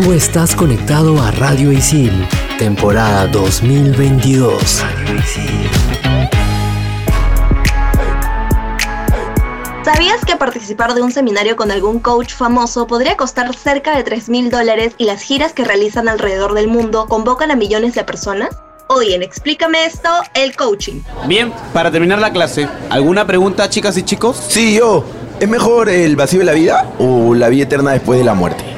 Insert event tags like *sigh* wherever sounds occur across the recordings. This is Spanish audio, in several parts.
Tú estás conectado a Radio Isil, temporada 2022. ¿Sabías que participar de un seminario con algún coach famoso podría costar cerca de 3 mil dólares y las giras que realizan alrededor del mundo convocan a millones de personas? Hoy en Explícame esto, el coaching. Bien, para terminar la clase, ¿alguna pregunta, chicas y chicos? Sí, yo. ¿Es mejor el vacío de la vida o la vida eterna después de la muerte?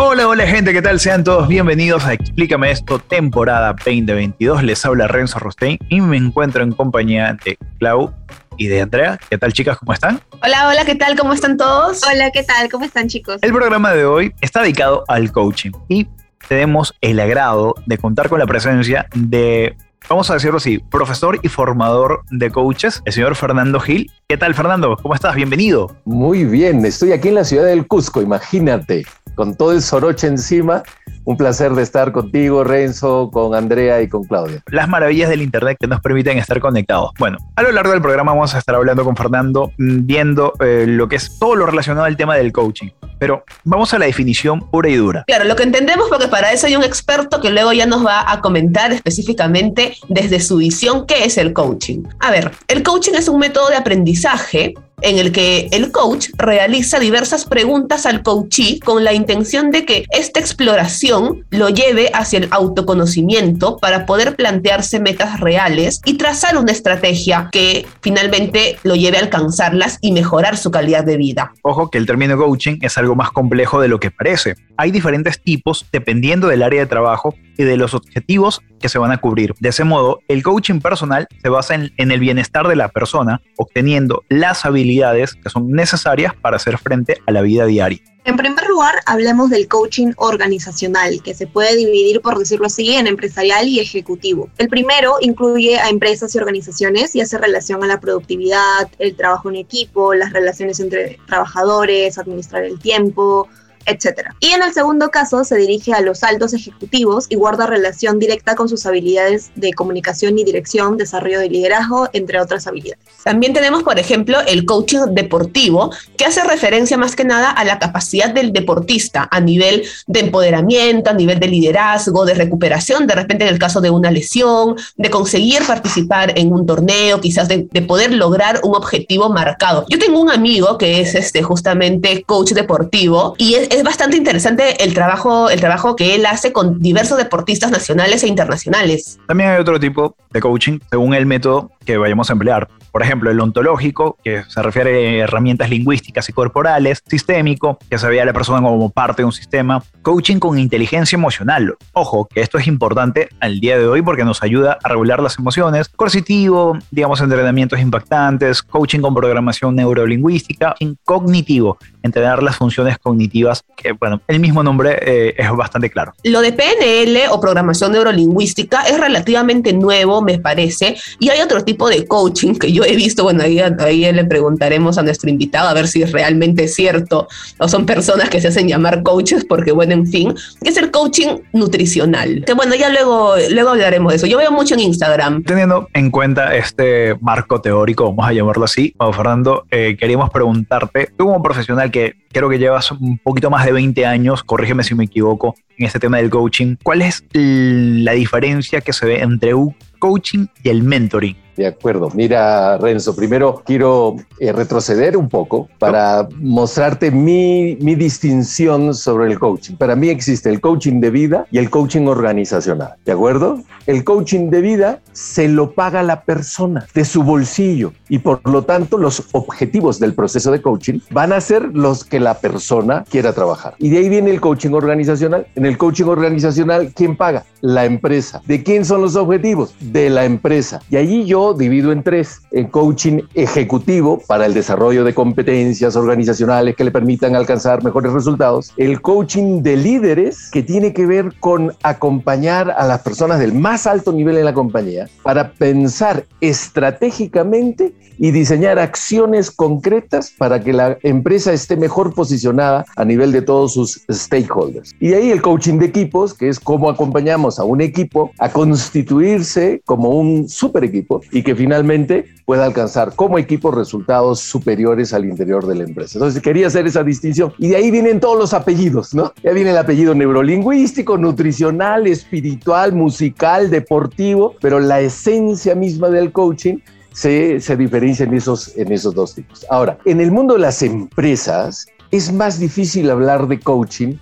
Hola, hola gente, ¿qué tal? Sean todos bienvenidos a Explícame esto, temporada 2022. Les habla Renzo Rostein y me encuentro en compañía de Clau y de Andrea. ¿Qué tal chicas? ¿Cómo están? Hola, hola, ¿qué tal? ¿Cómo están todos? Hola, ¿qué tal? ¿Cómo están chicos? El programa de hoy está dedicado al coaching y tenemos el agrado de contar con la presencia de, vamos a decirlo así, profesor y formador de coaches, el señor Fernando Gil. ¿Qué tal Fernando? ¿Cómo estás? Bienvenido. Muy bien, estoy aquí en la ciudad del Cusco, imagínate, con todo el soroche encima. Un placer de estar contigo, Renzo, con Andrea y con Claudia. Las maravillas del Internet que nos permiten estar conectados. Bueno, a lo largo del programa vamos a estar hablando con Fernando, mm, viendo eh, lo que es todo lo relacionado al tema del coaching. Pero vamos a la definición pura y dura. Claro, lo que entendemos, porque para eso hay un experto que luego ya nos va a comentar específicamente desde su visión qué es el coaching. A ver, el coaching es un método de aprendizaje en el que el coach realiza diversas preguntas al coachee con la intención de que esta exploración lo lleve hacia el autoconocimiento para poder plantearse metas reales y trazar una estrategia que finalmente lo lleve a alcanzarlas y mejorar su calidad de vida. Ojo que el término coaching es algo más complejo de lo que parece. Hay diferentes tipos dependiendo del área de trabajo y de los objetivos que se van a cubrir. De ese modo, el coaching personal se basa en, el bienestar de la persona, obteniendo las habilidades que son necesarias para hacer frente a la vida diaria. En primer lugar, hablemos del coaching organizacional, que se puede dividir, por decirlo así, en empresarial y ejecutivo. El primero incluye a empresas y organizaciones y hace relación a la productividad, el trabajo en equipo, las relaciones entre trabajadores, administrar el tiempo, etc. Y en el segundo caso se dirige a los altos ejecutivos y guarda relación directa con sus habilidades de comunicación y dirección, desarrollo de liderazgo, entre otras habilidades. También tenemos, por ejemplo, el coaching deportivo, que hace referencia más que nada a la capacidad del deportista a nivel de empoderamiento, a nivel de liderazgo, de recuperación, de repente en el caso de una lesión, de conseguir participar en un torneo, quizás de, de poder lograr un objetivo marcado. Yo tengo un amigo que es este, justamente coach deportivo y es, es bastante interesante el trabajo, el trabajo que él hace con diversos deportistas nacionales e internacionales. También hay otro tipo de coaching según el método que vayamos a emplear. Por ejemplo, el ontológico, que se refiere a herramientas lingüísticas y corporales, sistémico, que se ve a la persona como parte de un sistema, coaching con inteligencia emocional. Ojo, que esto es importante al día de hoy porque nos ayuda a regular las emociones, coercitivo, digamos, entrenamientos impactantes, coaching con programación neurolingüística, cognitivo, entrenar las funciones cognitivas, que bueno, el mismo nombre eh, es bastante claro. Lo de PNL o programación neurolingüística es relativamente nuevo, me parece, y hay otro tipo de coaching que yo he visto, bueno, ahí, ahí le preguntaremos a nuestro invitado a ver si es realmente cierto o son personas que se hacen llamar coaches porque, bueno, en fin, que es el coaching nutricional. Que bueno, ya luego, luego hablaremos de eso. Yo veo mucho en Instagram. Teniendo en cuenta este marco teórico, vamos a llamarlo así, Fernando, eh, queríamos preguntarte, tú como profesional que creo que llevas un poquito más de 20 años, corrígeme si me equivoco, en este tema del coaching, ¿cuál es la diferencia que se ve entre un coaching y el mentoring? De acuerdo. Mira, Renzo, primero quiero eh, retroceder un poco para mostrarte mi, mi, distinción sobre el coaching. Para mí existe el coaching de vida y el coaching organizacional. ¿De acuerdo? El coaching de vida se lo paga la persona de su bolsillo y por lo tanto los objetivos del proceso de coaching van a ser los que la persona quiera trabajar. Y de ahí viene el coaching organizacional. En el coaching organizacional, ¿quién paga? La empresa. ¿De quién son los objetivos? De la empresa. Y allí yo divido en tres. El coaching ejecutivo para el desarrollo de competencias organizacionales que le permitan alcanzar mejores resultados. El coaching de líderes que tiene que ver con acompañar a las personas del más alto nivel en la compañía para pensar estratégicamente y diseñar acciones concretas para que la empresa esté mejor posicionada a nivel de todos sus stakeholders. Y ahí el coaching de equipos, que es cómo acompañamos a un equipo a constituirse como un super equipo y que finalmente pueda alcanzar como equipo resultados superiores al interior de la empresa. Entonces quería hacer esa distinción y de ahí vienen todos los apellidos, ¿no? Ya viene el apellido neurolingüístico, nutricional, espiritual, musical, deportivo, pero la esencia misma del coaching se, se diferencia en esos, en esos dos tipos. Ahora, en el mundo de las empresas es más difícil hablar de coaching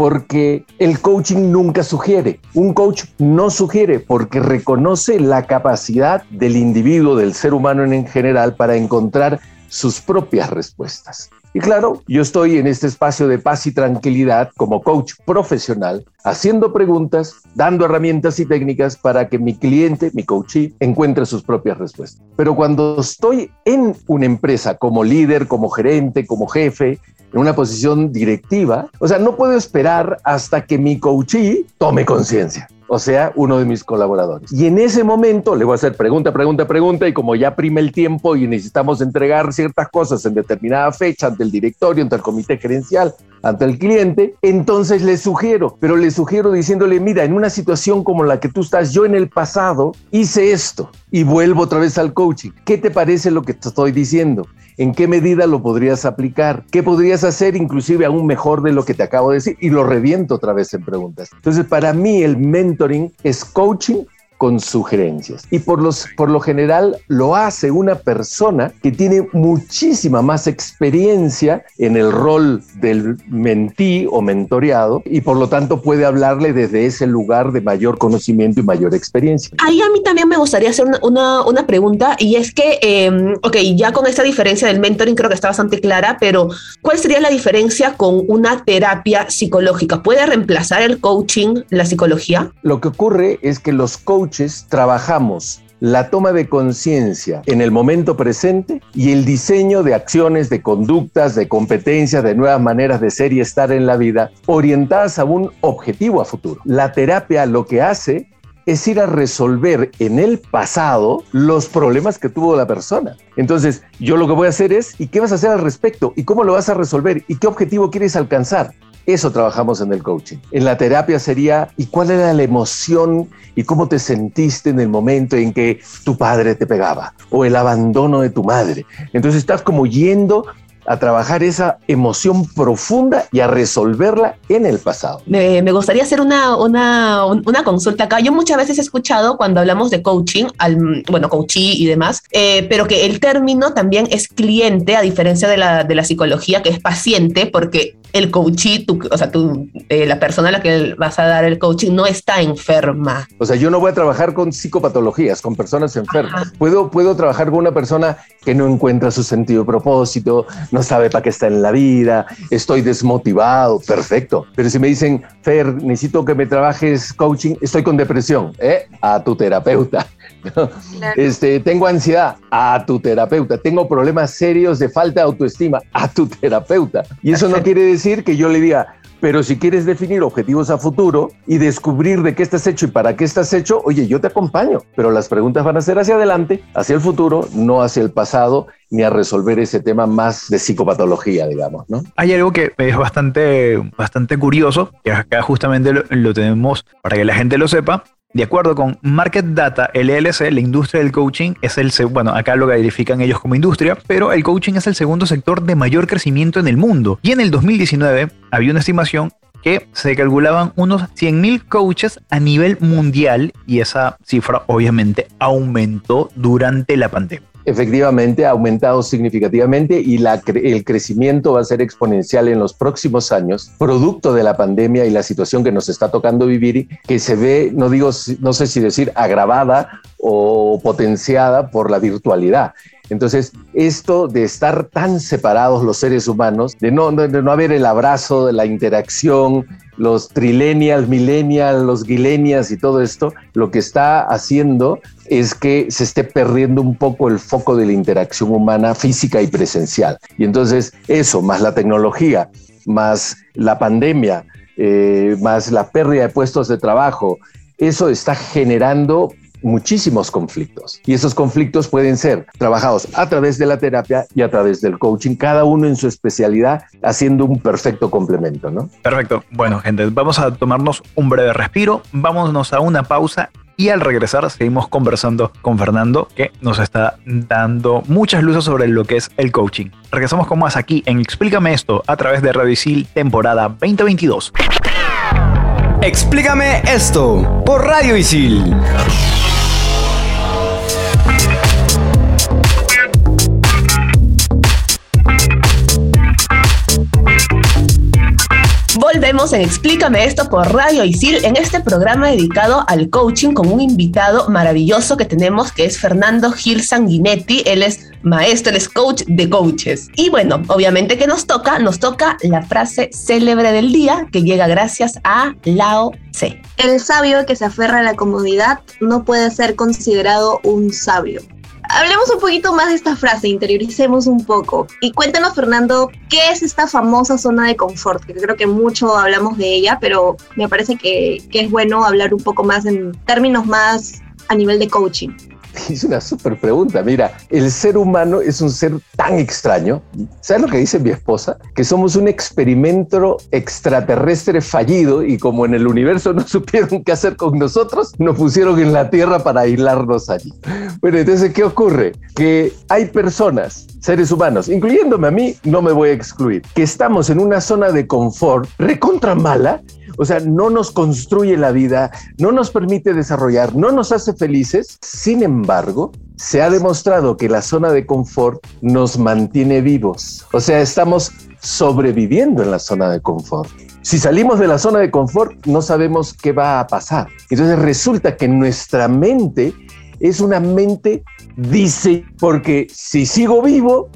porque el coaching nunca sugiere. Un coach no sugiere porque reconoce la capacidad del individuo, del ser humano en general, para encontrar sus propias respuestas. Y claro, yo estoy en este espacio de paz y tranquilidad como coach profesional, haciendo preguntas, dando herramientas y técnicas para que mi cliente, mi coachee, encuentre sus propias respuestas. Pero cuando estoy en una empresa como líder, como gerente, como jefe, en una posición directiva, o sea, no puedo esperar hasta que mi coachee tome conciencia o sea, uno de mis colaboradores. Y en ese momento le voy a hacer pregunta, pregunta, pregunta, y como ya prime el tiempo y necesitamos entregar ciertas cosas en determinada fecha ante el directorio, ante el comité gerencial, ante el cliente, entonces le sugiero, pero le sugiero diciéndole, mira, en una situación como la que tú estás, yo en el pasado hice esto y vuelvo otra vez al coaching. ¿Qué te parece lo que te estoy diciendo? ¿En qué medida lo podrías aplicar? ¿Qué podrías hacer inclusive aún mejor de lo que te acabo de decir? Y lo reviento otra vez en preguntas. Entonces, para mí el mentoring es coaching con sugerencias. Y por, los, por lo general lo hace una persona que tiene muchísima más experiencia en el rol del mentí o mentoreado y por lo tanto puede hablarle desde ese lugar de mayor conocimiento y mayor experiencia. Ahí a mí también me gustaría hacer una, una, pregunta y es que, eh, ok, ya con esta diferencia del mentoring creo que está bastante clara, pero ¿cuál sería la diferencia con una terapia psicológica? ¿Puede reemplazar el coaching la psicología? Lo que ocurre es que los coaches trabajamos la toma de conciencia en el momento presente y el diseño de acciones, de conductas, de competencias, de nuevas maneras de ser y estar en la vida, orientadas a un objetivo a futuro. La terapia lo que hace es ir a resolver en el pasado los problemas que tuvo la persona. Entonces, yo lo que voy a hacer es, ¿y qué vas a hacer al respecto? ¿Y cómo lo vas a resolver? ¿Y qué objetivo quieres alcanzar? Eso trabajamos en el coaching. En la terapia sería, ¿y cuál era la emoción y cómo te sentiste en el momento en que tu padre te pegaba o el abandono de tu madre? Entonces estás como yendo a trabajar esa emoción profunda y a resolverla en el pasado. Me, gustaría hacer una, una, una, consulta acá. Yo muchas veces he escuchado cuando hablamos de coaching, al, bueno, coachee y demás, eh, pero que el término también es cliente, a diferencia de la, de la psicología, que es paciente, porque el coachee, o sea, tú, eh, la persona a la que vas a dar el coaching no está enferma. O sea, yo no voy a trabajar con psicopatologías, con personas enfermas. Puedo, puedo trabajar con una persona que no encuentra su sentido de propósito, no sabe para qué está en la vida, estoy desmotivado, perfecto. Pero si me dicen, Fer, necesito que me trabajes coaching, estoy con depresión, ¿eh? A tu terapeuta. *laughs* Este, tengo ansiedad, a tu terapeuta. Tengo problemas serios de falta de autoestima, a tu terapeuta. Y eso no *laughs* quiere decir que yo le diga, pero si quieres definir objetivos a futuro y descubrir de qué estás hecho y para qué estás hecho, oye, yo te acompaño. Pero las preguntas van a ser hacia adelante, hacia el futuro, no hacia el pasado, ni a resolver ese tema más de psicopatología, digamos, ¿no? Hay algo que es bastante, bastante curioso, que acá justamente lo tenemos para que la gente lo sepa, de acuerdo con Market Data LLC, la industria del coaching es el, bueno, acá lo califican ellos como industria, pero el coaching es el segundo sector de mayor crecimiento en el mundo. Y en el 2019 había una estimación que se calculaban unos 100.000 coaches a nivel mundial y esa cifra obviamente aumentó durante la pandemia efectivamente ha aumentado significativamente y el crecimiento va a ser exponencial en los próximos años, producto de la pandemia y la situación que nos está tocando vivir, que se ve, no digo, no sé si decir agravada o potenciada por la virtualidad. Entonces, esto de estar tan separados los seres humanos, de no, no haber el abrazo, de la interacción, los trilenials, millennials, los guilenials y todo esto, lo que está haciendo es que se esté perdiendo un poco el foco de la interacción humana física y presencial. Y entonces eso, más la tecnología, más la pandemia, eh, más la pérdida de puestos de trabajo, eso está generando muchísimos conflictos. Y esos conflictos pueden ser trabajados a través de la terapia y a través del coaching, cada uno en su especialidad, haciendo un perfecto complemento, ¿no? Perfecto. Bueno, gente, vamos a tomarnos un breve respiro, vámonos a una pausa y al regresar seguimos conversando con Fernando, que nos está dando muchas luces sobre lo que es el coaching. Regresamos con más aquí en Explícame esto a través de Radio Isil temporada 2022. Explícame esto por Radio Isil. Volvemos en Explícame esto por Radio Isil en este programa dedicado al coaching con un invitado maravilloso que tenemos que es Fernando Gil Sanguinetti. Él es maestro, él es coach de coaches. Y bueno, obviamente que nos toca, nos toca la frase célebre del día que llega gracias a Lao Tse. El sabio que se aferra a la comodidad no puede ser considerado un sabio. Hablemos un poquito más de esta frase, interioricemos un poco. Y cuéntanos, Fernando, ¿qué es esta famosa zona de confort? Que creo que mucho hablamos de ella, pero me parece que, que es bueno hablar un poco más en términos más a nivel de coaching. *laughs* Es una súper pregunta. Mira, el ser humano es un ser tan extraño. ¿Sabes lo que dice mi esposa? Que somos un experimento extraterrestre fallido y como en el universo no *laughs* supieron qué hacer con nosotros, nos pusieron en la Tierra para aislarnos allí. Bueno, entonces, ¿qué ocurre? Que hay personas, seres humanos, incluyéndome a mí, no me voy a excluir, que estamos en una zona de confort recontra mala o sea, no nos construye la vida, no nos permite desarrollar, no nos hace felices. Sin embargo, se ha demostrado que la zona de confort nos mantiene vivos. O sea, estamos sobreviviendo en la zona de confort. Si salimos de la zona de confort, no sabemos qué va a pasar. Entonces resulta que nuestra mente es una mente dice, porque si sigo vivo,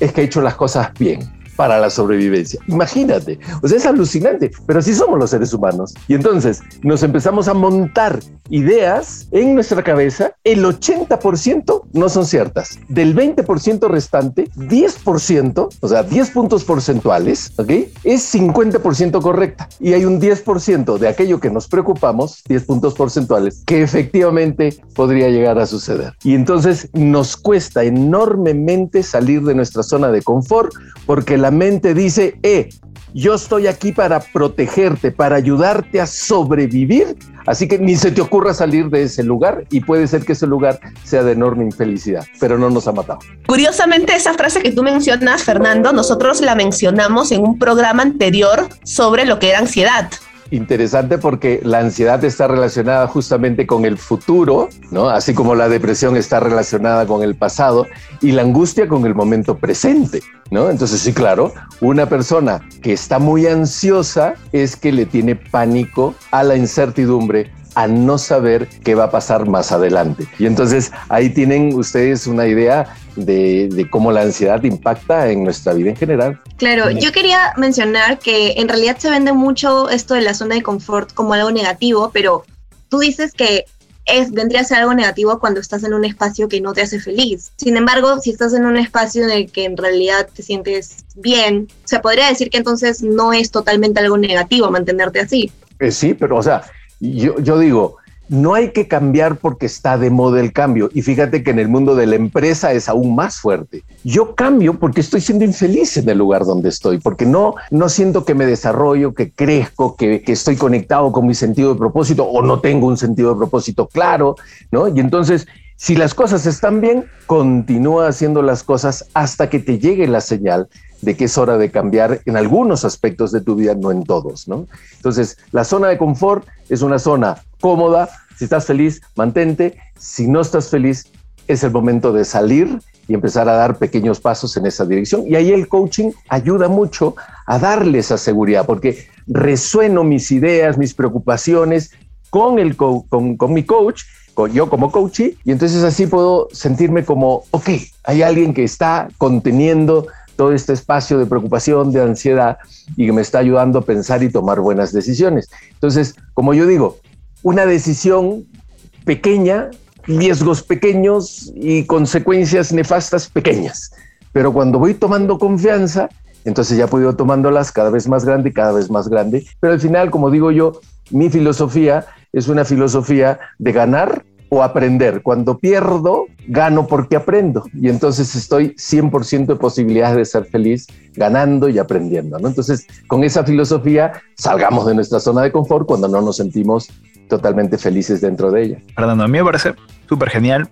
es que he hecho las cosas bien para la sobrevivencia. Imagínate, o sea, es alucinante, pero así somos los seres humanos. Y entonces nos empezamos a montar ideas en nuestra cabeza, el 80% no son ciertas. Del 20% restante, 10%, o sea, 10 puntos porcentuales, ¿ok? Es 50% correcta. Y hay un 10% de aquello que nos preocupamos, 10 puntos porcentuales, que efectivamente podría llegar a suceder. Y entonces nos cuesta enormemente salir de nuestra zona de confort porque la mente dice, eh, yo estoy aquí para protegerte, para ayudarte a sobrevivir. Así que ni se te ocurra salir de ese lugar y puede ser que ese lugar sea de enorme infelicidad, pero no nos ha matado. Curiosamente, esa frase que tú mencionas, Fernando, nosotros la mencionamos en un programa anterior sobre lo que era ansiedad interesante porque la ansiedad está relacionada justamente con el futuro, ¿no? Así como la depresión está relacionada con el pasado y la angustia con el momento presente, ¿no? Entonces, sí, claro, una persona que está muy ansiosa es que le tiene pánico a la incertidumbre a no saber qué va a pasar más adelante. Y entonces ahí tienen ustedes una idea de, cómo la ansiedad impacta en nuestra vida en general. Claro, yo quería mencionar que en realidad se vende mucho esto de la zona de confort como algo negativo, pero tú dices que es, vendría a ser algo negativo cuando estás en un espacio que no te hace feliz. Sin embargo, si estás en un espacio en el que en realidad te sientes bien, se podría decir que entonces no es totalmente algo negativo mantenerte así. Eh, sí, pero o sea, yo, yo digo, no hay que cambiar porque está de moda el cambio. Y fíjate que en el mundo de la empresa es aún más fuerte. Yo cambio porque estoy siendo infeliz en el lugar donde estoy, porque no, no siento que me desarrollo, que crezco, que, que estoy conectado con mi sentido de propósito o no tengo un sentido de propósito claro, ¿no? Y entonces si las cosas están bien, continúa haciendo las cosas hasta que te llegue la señal de que es hora de cambiar en algunos aspectos de tu vida, no en todos, ¿no? Entonces, la zona de confort es una zona cómoda. Si estás feliz, mantente. Si no estás feliz, es el momento de salir y empezar a dar pequeños pasos en esa dirección. Y ahí el coaching ayuda mucho a darle esa seguridad, porque resueno mis ideas, mis preocupaciones con, el con, con mi coach yo como coach y entonces así puedo sentirme como, ok, hay alguien que está conteniendo todo este espacio de preocupación, de ansiedad y que me está ayudando a pensar y tomar buenas decisiones. Entonces, como yo digo, una decisión pequeña, riesgos pequeños y consecuencias nefastas pequeñas. Pero cuando voy tomando confianza, entonces ya puedo tomándolas cada vez más grande, cada vez más grande. Pero al final, como digo yo, mi filosofía es una filosofía de ganar o aprender. Cuando pierdo, gano porque aprendo. Y entonces estoy 100% de posibilidades de ser feliz ganando y aprendiendo. ¿no? Entonces, con esa filosofía, salgamos de nuestra zona de confort cuando no nos sentimos totalmente felices dentro de ella. Fernando, a mí me parece súper genial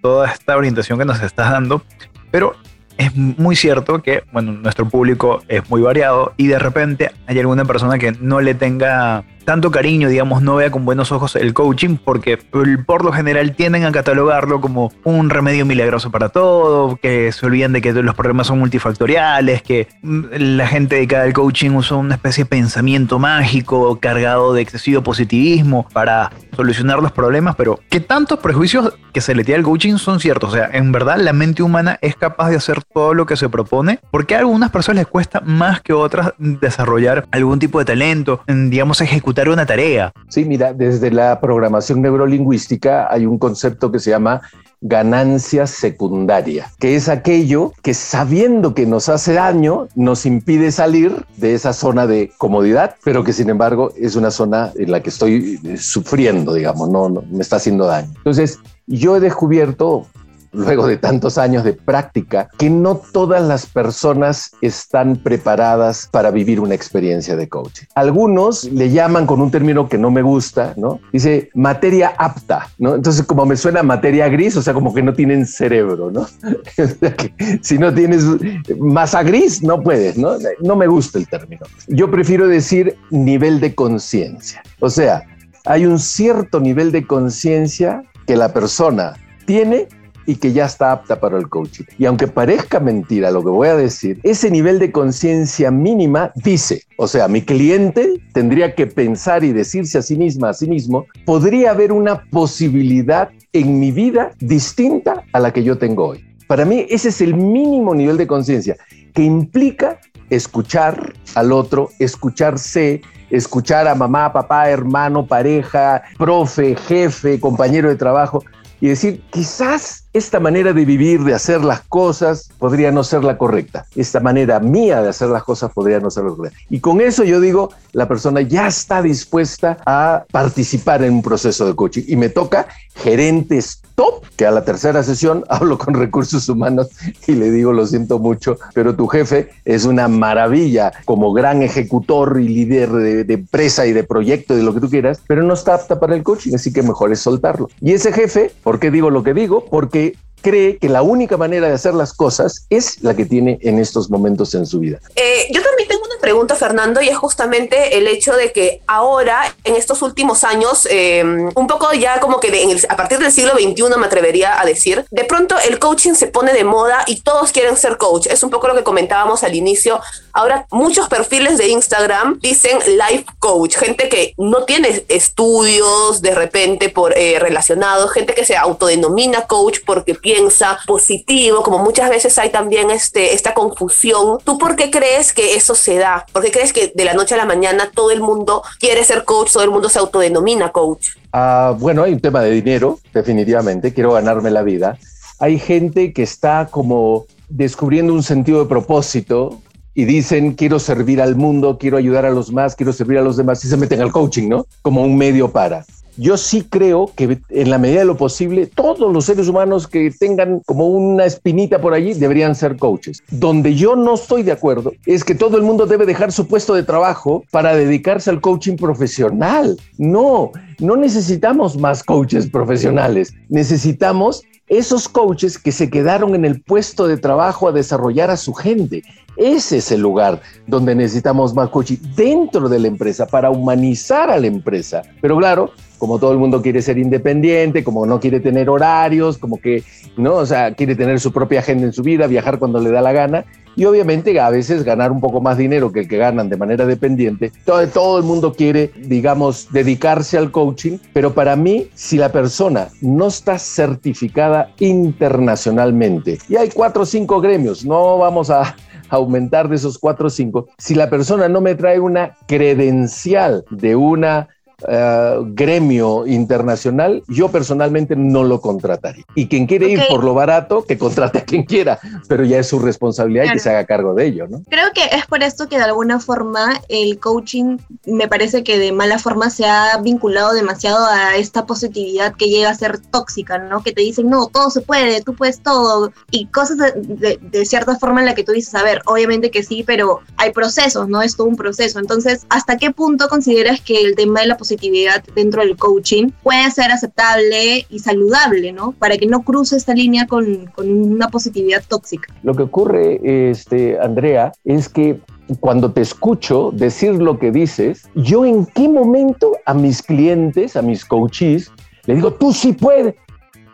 toda esta orientación que nos estás dando, pero es muy cierto que, bueno, nuestro público es muy variado y de repente hay alguna persona que no le tenga tanto cariño, digamos, no vea con buenos ojos el coaching, porque por lo general tienden a catalogarlo como un remedio milagroso para todo, que se olviden de que los problemas son multifactoriales, que mm, la gente dedicada al coaching usa una especie de pensamiento mágico cargado de excesivo positivismo para solucionar los problemas, pero ¿qué tantos prejuicios que se le tiene al coaching son ciertos? O sea, en verdad la mente humana es capaz de hacer todo lo que se propone, porque a algunas personas les cuesta más que otras desarrollar algún tipo de talento, digamos, ejecutar una tarea. Sí, mira, desde la programación neurolingüística hay un concepto que se llama ganancia secundaria, que es aquello que sabiendo que nos hace daño, nos impide salir de esa zona de comodidad, pero que sin embargo es una zona en la que estoy eh, sufriendo, digamos, no, no me está haciendo daño. Entonces, yo he descubierto luego de tantos años de práctica, que no todas las personas están preparadas para vivir una experiencia de coaching. Algunos le llaman con un término que no me gusta, ¿no? Dice materia apta, ¿no? Entonces, como me suena materia gris, o sea, como que no tienen cerebro, ¿no? *laughs* si no tienes masa gris, no puedes, ¿no? No me gusta el término. Yo prefiero decir nivel de conciencia. O sea, hay un cierto nivel de conciencia que la persona tiene y que ya está apta para el coaching. Y aunque parezca mentira lo que voy a decir, ese nivel de conciencia mínima dice, o sea, mi cliente tendría que pensar y decirse a sí misma, a sí mismo, podría haber una posibilidad en mi vida distinta a la que yo tengo hoy. Para mí ese es el mínimo nivel de conciencia que implica escuchar al otro, escucharse, escuchar a mamá, papá, hermano, pareja, profe, jefe, compañero de trabajo y decir, quizás esta manera de vivir, de hacer las cosas, podría no ser la correcta. Esta manera mía de hacer las cosas podría no ser la correcta. Y con eso yo digo, la persona ya está dispuesta a participar en un proceso de coaching. Y me toca gerentes top, que a la tercera sesión *laughs* hablo con recursos humanos y le digo, lo siento mucho, pero tu jefe es una maravilla como gran ejecutor y líder de, empresa y de proyecto y de lo que tú quieras, pero no está apta para el coaching, así que mejor es soltarlo. Y ese jefe, ¿por qué digo lo que digo? Porque cree que la única manera de hacer las cosas es la que tiene en estos momentos en su vida. Eh, yo también tengo pregunta, Fernando, y es justamente el hecho de que ahora, en estos últimos años, eh, un poco ya como que a partir del siglo XXI me atrevería a decir, de pronto el coaching se pone de moda y todos quieren ser coach. Es un poco lo que comentábamos al inicio. Ahora muchos perfiles de Instagram dicen life coach, gente que no tiene estudios de repente por eh, relacionados, gente que se autodenomina coach porque piensa positivo, como muchas veces hay también este, esta confusión. ¿Tú por qué crees que eso se da? ¿Por qué crees que de la noche a la mañana todo el mundo quiere ser coach, todo el mundo se autodenomina coach? Ah, bueno, hay un tema de dinero, definitivamente. Quiero ganarme la vida. Hay gente que está como descubriendo un sentido de propósito y dicen quiero servir al mundo, quiero ayudar a los más, quiero servir a los demás y se meten al coaching, ¿no? Como un medio para yo sí creo que en la medida de lo posible, todos los seres humanos que tengan como una espinita por allí deberían ser coaches. Donde yo no estoy de acuerdo es que todo el mundo debe dejar su puesto de trabajo para dedicarse al coaching profesional. No, no necesitamos más coaches profesionales. Necesitamos esos coaches que se quedaron en el puesto de trabajo a desarrollar a su gente. Ese es el lugar donde necesitamos más coaching dentro de la empresa para humanizar a la empresa. Pero claro, como todo el mundo quiere ser independiente, como no quiere tener horarios, como que, ¿no? O sea, quiere tener su propia agenda en su vida, viajar cuando le da la gana y obviamente a veces ganar un poco más dinero que el que ganan de manera dependiente. Todo, todo el mundo quiere, digamos, dedicarse al coaching, pero para mí, si la persona no está certificada internacionalmente, y hay cuatro o cinco gremios, no vamos a, aumentar de esos cuatro o cinco, si la persona no me trae una credencial de una eh, gremio internacional, yo personalmente no lo contrataría. Y quien quiere ir por lo barato, que contrate a quien quiera, pero ya es su responsabilidad y que se haga cargo de ello, ¿no? Creo que es por esto que de alguna forma el coaching me parece que de mala forma se ha vinculado demasiado a esta positividad que llega a ser tóxica, ¿no? Que te dicen, no, todo se puede, tú puedes todo, y cosas de, de cierta forma en la que tú dices, a ver, obviamente que sí, pero hay procesos, ¿no? Es todo un proceso. Entonces, ¿hasta qué punto consideras que el tema de la positividad positividad dentro del coaching puede ser aceptable y saludable, ¿no? Para que no cruce esta línea con, con una positividad tóxica. Lo que ocurre, este, Andrea, es que cuando te escucho decir lo que dices, yo en qué momento a mis clientes, a mis coaches, le digo, tú sí puedes.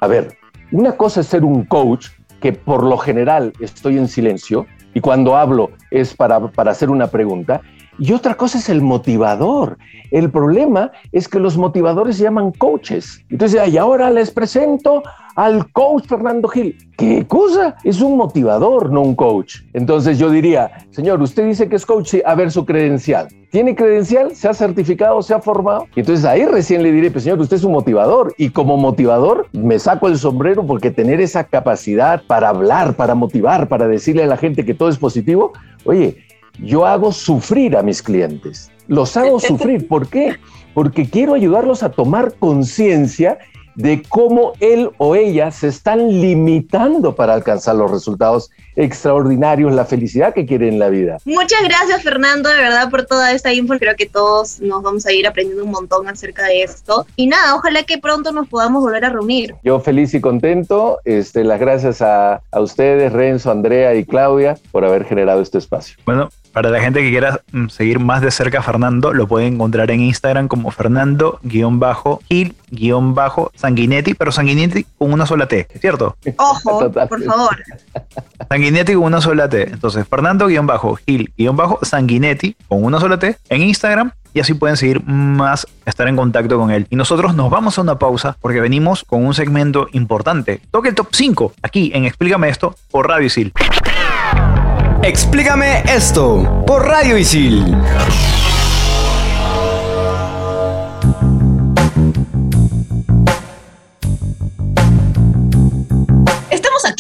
A ver, una cosa es ser un coach, que por lo general estoy en silencio, y cuando hablo es para, para hacer una pregunta, y otra cosa es el motivador. El problema es que los motivadores se llaman coaches. Entonces, y ahora les presento al coach Fernando Gil. ¿Qué cosa? Es un motivador, no un coach. Entonces yo diría, señor, usted dice que es coach, a ver su credencial. ¿Tiene credencial? ¿Se ha certificado? ¿Se ha formado? Y entonces ahí recién le diré, pues señor, usted es un motivador. Y como motivador me saco el sombrero porque tener esa capacidad para hablar, para motivar, para decirle a la gente que todo es positivo, oye, yo hago sufrir a mis clientes. Los hago *laughs* sufrir. ¿Por qué? Porque quiero ayudarlos a tomar conciencia de cómo él o ella se están limitando para alcanzar los resultados extraordinarios, la felicidad que quieren en la vida. Muchas gracias Fernando, de verdad, por toda esta info. Creo que todos nos vamos a ir aprendiendo un montón acerca de esto. Y nada, ojalá que pronto nos podamos volver a reunir. Yo feliz y contento. Este, las gracias a, a ustedes, Renzo, Andrea y Claudia, por haber generado este espacio. Bueno, para la gente que quiera mm, seguir más de cerca a Fernando, lo pueden encontrar en Instagram como Fernando-Gil-Sanguinetti, pero Sanguinetti con una sola T, ¿cierto? Ojo, *laughs* por favor. Sanguinetti con una sola T. Entonces, Fernando-Gil-Sanguinetti con una sola T en Instagram y así pueden seguir más, estar en contacto con él. Y nosotros nos vamos a una pausa porque venimos con un segmento importante. Toque el top 5 aquí en Explícame esto por Radio Isil. Explícame esto por Radio Isil.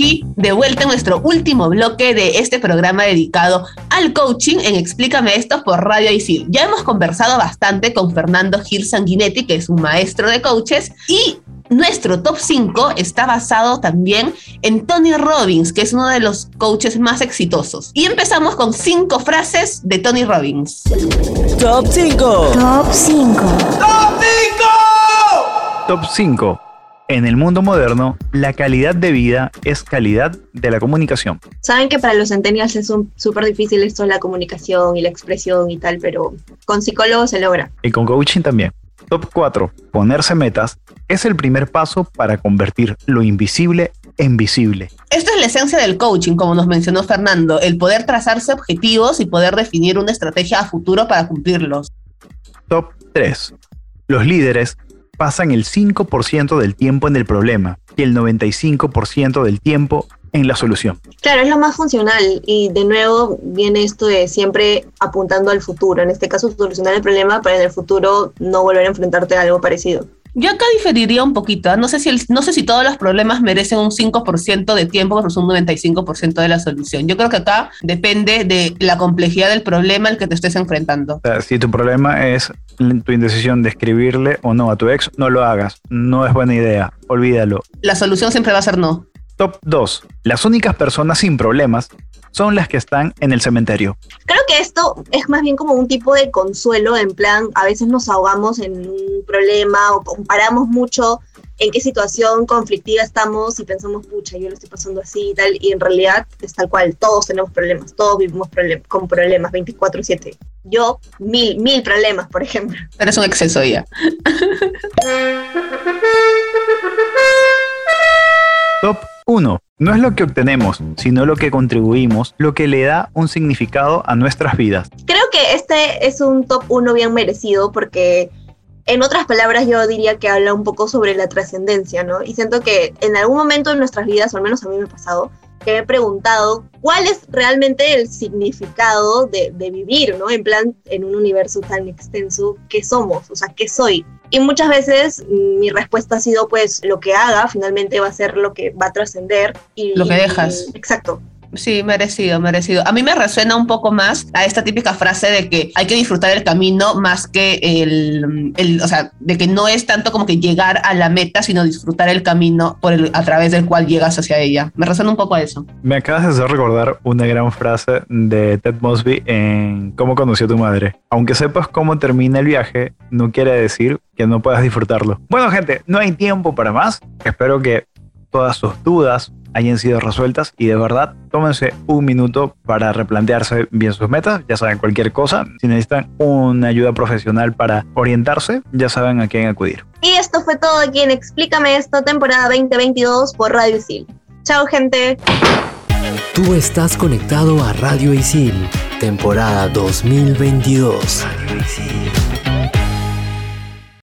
Aquí de vuelta en nuestro último bloque de este programa dedicado al coaching en Explícame esto por Radio Isil. Ya hemos conversado bastante con Fernando Gil Sanguinetti, que es un maestro de coaches, y nuestro top 5 está basado también en Tony Robbins, que es uno de los coaches más exitosos. Y empezamos con cinco frases de Tony Robbins. Top 5. Top 5. Top 5. Top 5. En el mundo moderno, la calidad de vida es calidad de la comunicación. Saben que para los centennials es súper difícil esto de la comunicación y la expresión y tal, pero con psicólogos se logra. Y con coaching también. Top 4. Ponerse metas es el primer paso para convertir lo invisible en visible. Esto es la esencia del coaching, como nos mencionó Fernando, el poder trazarse objetivos y poder definir una estrategia a futuro para cumplirlos. Top 3. Los líderes pasan el 5% del tiempo en el problema y el 95% del tiempo en la solución. Claro, es lo más funcional y de nuevo viene esto de siempre apuntando al futuro. En este caso, solucionar el problema para en el futuro no volver a enfrentarte a algo parecido. Yo acá diferiría un poquito. ¿eh? No sé si, no sé si todos los problemas merecen un 5% de tiempo versus un 95% de la solución. Yo creo que acá depende de la complejidad del problema al que te estés enfrentando. si tu problema es tu indecisión de escribirle o no a tu ex, no lo hagas. No es buena idea. Olvídalo. La solución siempre va a ser no. Top 2. Las únicas personas sin problemas son las que están en el cementerio. Creo que esto es más bien como un tipo de consuelo, en plan, a veces nos ahogamos en un problema o comparamos mucho en qué situación conflictiva estamos y pensamos, pucha, yo lo estoy pasando así y tal, y en realidad es tal cual, todos tenemos problemas, todos vivimos con problemas 24/7. Yo, mil, mil problemas, por ejemplo. Pero es un exceso ya. Top 1. No es lo que obtenemos, sino lo que contribuimos, lo que le da un significado a nuestras vidas. Creo que este es un top 1 bien merecido porque, en otras palabras, yo diría que habla un poco sobre la trascendencia, ¿no? Y siento que en algún momento de nuestras vidas, o al menos a mí me ha pasado, que he preguntado cuál es realmente el significado de, de vivir, ¿no? En plan, en un universo tan extenso, ¿qué somos? O sea, ¿qué soy? Y muchas veces mm, mi respuesta ha sido, pues, lo que haga finalmente va a ser lo que va a trascender. y Lo que dejas. Exacto. Sí, merecido, merecido. A mí me resuena un poco más a esta típica frase de que hay que disfrutar el camino más que el, el- o sea, de que no es tanto como que llegar a la meta, sino disfrutar el camino por el, a través del cual llegas hacia ella. Me resuena un poco a eso. Me acabas de recordar una gran frase de Ted Mosby en Cómo conoció tu madre. Aunque sepas cómo termina el viaje, no quiere decir que no puedas disfrutarlo. Bueno, gente, no hay tiempo para más. Espero que todas sus dudas hayan sido resueltas y de verdad tómense un minuto para replantearse bien sus metas. Ya saben, cualquier cosa, si necesitan una ayuda profesional para orientarse, ya saben a quién acudir. Y esto fue todo aquí en Explícame esto, temporada 2022 por Radio Isil. Chao, gente. Tú estás conectado a Radio Isil, temporada 2022. Radio Isil.